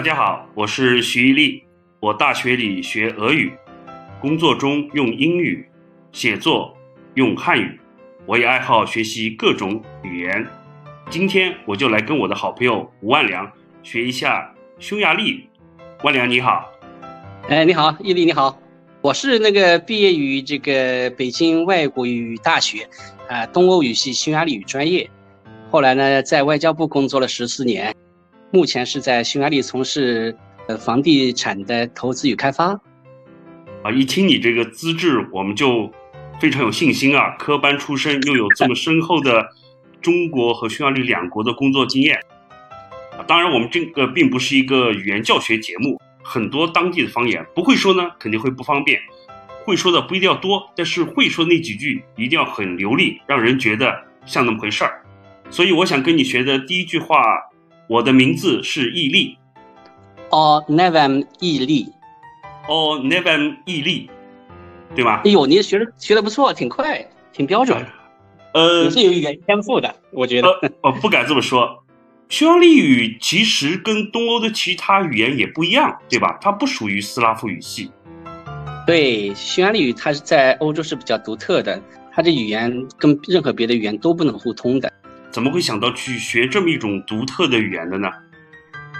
大家好，我是徐一力。我大学里学俄语，工作中用英语，写作用汉语。我也爱好学习各种语言。今天我就来跟我的好朋友吴万良学一下匈牙利语。万良你好，哎，你好，伊利你好。我是那个毕业于这个北京外国语大学，啊，东欧语系匈牙利语专业。后来呢，在外交部工作了十四年，目前是在匈牙利从事呃。房地产的投资与开发，啊，一听你这个资质，我们就非常有信心啊。科班出身，又有这么深厚的中国和匈牙利两国的工作经验。啊，当然，我们这个并不是一个语言教学节目，很多当地的方言不会说呢，肯定会不方便；会说的不一定要多，但是会说那几句一定要很流利，让人觉得像那么回事儿。所以，我想跟你学的第一句话，我的名字是毅力。哦，never 毅力，哦，never 毅力，对吗？哎呦，你学的学的不错，挺快，挺标准。呃，你是有语言天赋的，我觉得。哦，不敢这么说。匈牙利语其实跟东欧的其他语言也不一样，对吧？它不属于斯拉夫语系。对，匈牙利语它是在欧洲是比较独特的，它的语言跟任何别的语言都不能互通的。怎么会想到去学这么一种独特的语言的呢？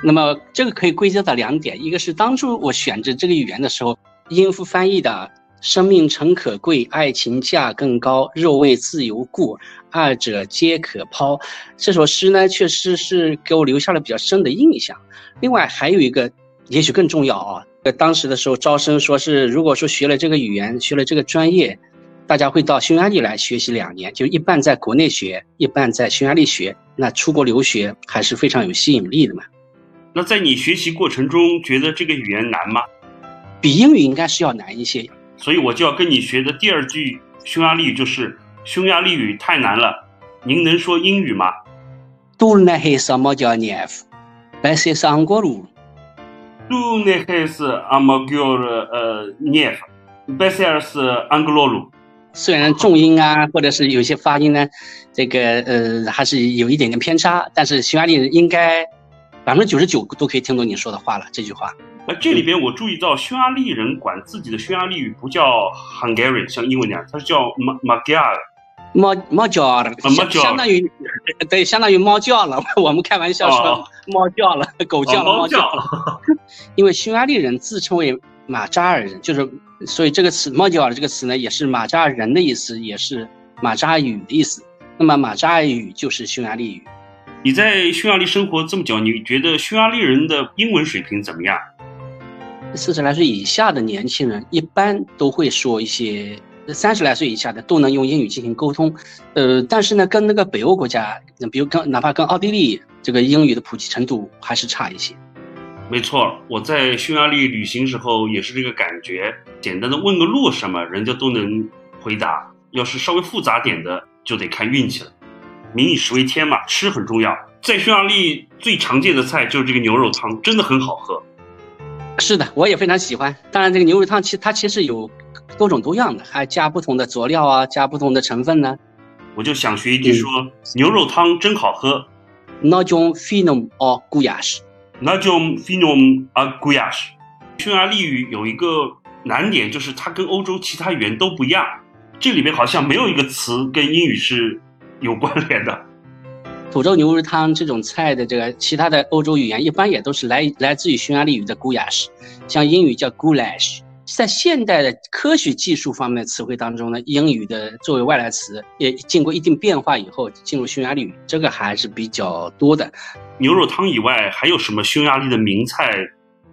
那么这个可以归结到两点，一个是当初我选择这个语言的时候，音符翻译的“生命诚可贵，爱情价更高，肉为自由故，二者皆可抛”这首诗呢，确实是给我留下了比较深的印象。另外还有一个，也许更重要啊，在当时的时候招生说是，如果说学了这个语言，学了这个专业，大家会到匈牙利来学习两年，就一半在国内学，一半在匈牙利学，那出国留学还是非常有吸引力的嘛。那在你学习过程中，觉得这个语言难吗？比英语应该是要难一些。所以我就要跟你学的第二句匈牙利语就是匈牙利语太难了。您能说英语吗？Do ne has a magyar nyelv, beszélsz angolul? Do ne has a magyar nyelv, beszélsz angolul? 虽然重音啊，或者是有些发音呢，这个呃还是有一点点偏差，但是匈牙利人应该。百分之九十九都可以听懂你说的话了。这句话，那这里边我注意到，匈牙利人管自己的匈牙利语不叫 Hungarian，像英文那样，它是叫 Ma Magyar。猫猫叫了，相当于 对，相当于猫叫了。我们开玩笑说猫叫了，狗叫了，猫叫了。因为匈牙利人自称为马扎尔人，就是所以这个词猫叫了这个词呢，也是马扎尔人的意思，也是马扎尔语的意思。那么马扎尔语就是匈牙利语。你在匈牙利生活这么久，你觉得匈牙利人的英文水平怎么样？四十来岁以下的年轻人一般都会说一些，三十来岁以下的都能用英语进行沟通。呃，但是呢，跟那个北欧国家，比如跟哪怕跟奥地利，这个英语的普及程度还是差一些。没错，我在匈牙利旅行时候也是这个感觉。简单的问个路什么，人家都能回答；要是稍微复杂点的，就得看运气了。民以食为天嘛，吃很重要。在匈牙利最常见的菜就是这个牛肉汤，真的很好喝。是的，我也非常喜欢。当然，这个牛肉汤其实它其实有多种多样的，还加不同的佐料啊，加不同的成分呢。我就想学一句说，牛肉汤真好喝。那种 finom a guias，那种 finom a g u i a s h。匈牙利语有一个难点，就是它跟欧洲其他语言都不一样。这里面好像没有一个词跟英语是。有关联的，土豆牛肉汤这种菜的这个其他的欧洲语言一般也都是来来自于匈牙利语的 guyash，像英语叫 goulash。在现代的科学技术方面的词汇当中呢，英语的作为外来词也经过一定变化以后进入匈牙利语，这个还是比较多的。牛肉汤以外还有什么匈牙利的名菜？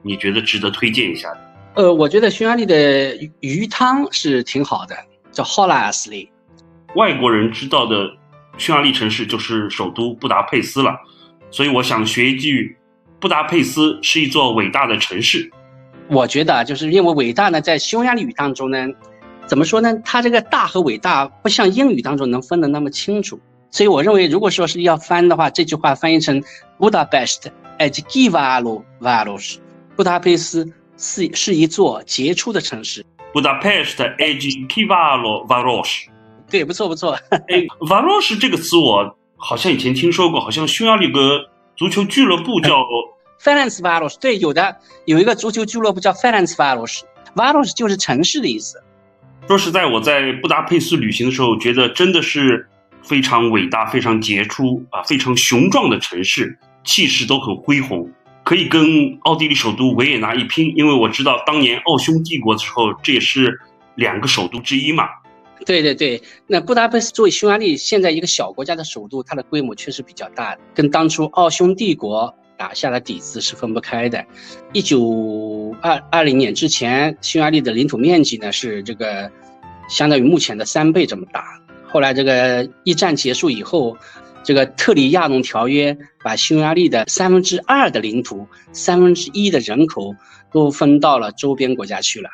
你觉得值得推荐一下的？呃，我觉得匈牙利的鱼汤是挺好的，叫 h o l a s l y 外国人知道的。匈牙利城市就是首都布达佩斯了，所以我想学一句：布达佩斯是一座伟大的城市。我觉得就是因为伟大呢，在匈牙利语当中呢，怎么说呢？它这个大和伟大不像英语当中能分得那么清楚。所以我认为，如果说是要翻的话，这句话翻译成 Budapest egy kiváló város。布达佩斯是是一座杰出的城市。Budapest egy kiváló város。对，不错不错。哎，v a r 这个词我好像以前听说过，好像匈牙利个足球俱乐部叫 f e r e n c e v a l o s 对，有的有一个足球俱乐部叫 f e r e n c e v a l o s v a l o s 就是城市的意思。说实在，我在布达佩斯旅行的时候，觉得真的是非常伟大、非常杰出啊、非常雄壮的城市，气势都很恢宏，可以跟奥地利首都维也纳一拼。因为我知道当年奥匈帝国的时候，这也是两个首都之一嘛。对对对，那布达佩斯作为匈牙利现在一个小国家的首都，它的规模确实比较大的，跟当初奥匈帝国打下的底子是分不开的。一九二二零年之前，匈牙利的领土面积呢是这个相当于目前的三倍这么大。后来这个一战结束以后，这个特里亚农条约把匈牙利的三分之二的领土、三分之一的人口都分到了周边国家去了。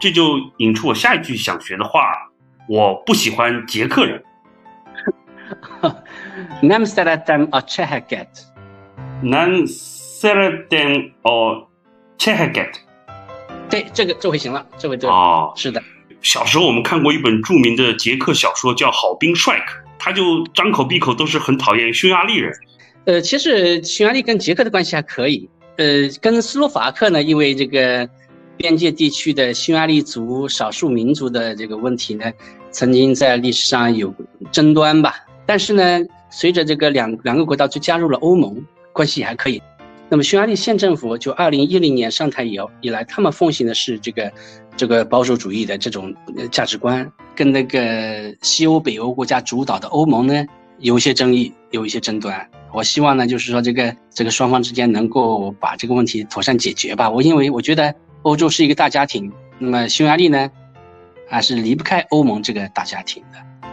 这就引出我下一句想学的话。我不喜欢捷克人。Nem szeretem a cseheket. Nem szeretem a cseheket. 对，这个这回行了，这回对。哦，是的。小时候我们看过一本著名的捷克小说，叫《好兵帅克》，他就张口闭口都是很讨厌匈牙利人。呃，其实匈牙利跟捷克的关系还可以。呃，跟斯洛伐克呢，因为这个。边界地区的匈牙利族少数民族的这个问题呢，曾经在历史上有争端吧。但是呢，随着这个两两个国家就加入了欧盟，关系还可以。那么匈牙利县政府就二零一零年上台以以来，他们奉行的是这个这个保守主义的这种价值观，跟那个西欧、北欧国家主导的欧盟呢有一些争议，有一些争端。我希望呢，就是说这个这个双方之间能够把这个问题妥善解决吧。我因为我觉得。欧洲是一个大家庭，那么匈牙利呢，还是离不开欧盟这个大家庭的。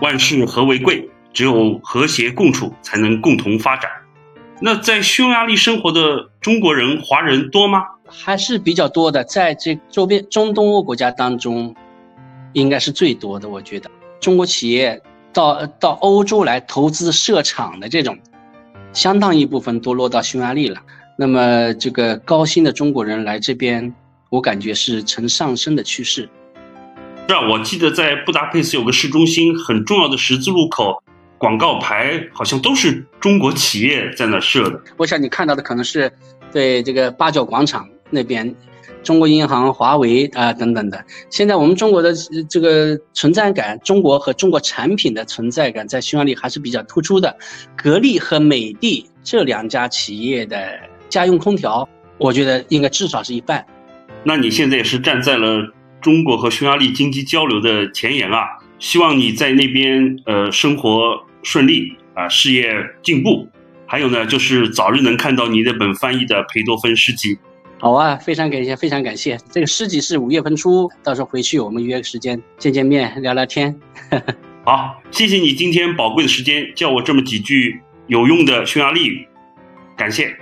万事和为贵，只有和谐共处，才能共同发展。那在匈牙利生活的中国人、华人多吗？还是比较多的，在这周边中东欧国家当中，应该是最多的。我觉得中国企业到到欧洲来投资设厂的这种，相当一部分都落到匈牙利了。那么，这个高薪的中国人来这边，我感觉是呈上升的趋势。是啊，我记得在布达佩斯有个市中心很重要的十字路口，广告牌好像都是中国企业在那设的。我想你看到的可能是对这个八角广场那边，中国银行、华为啊等等的。现在我们中国的这个存在感，中国和中国产品的存在感在匈牙利还是比较突出的。格力和美的这两家企业的。家用空调，我觉得应该至少是一半。那你现在也是站在了中国和匈牙利经济交流的前沿啊！希望你在那边呃生活顺利啊，事业进步。还有呢，就是早日能看到你那本翻译的裴多芬诗集。好啊，非常感谢，非常感谢。这个诗集是五月份出，到时候回去我们约个时间见见面，聊聊天。好，谢谢你今天宝贵的时间，教我这么几句有用的匈牙利语，感谢。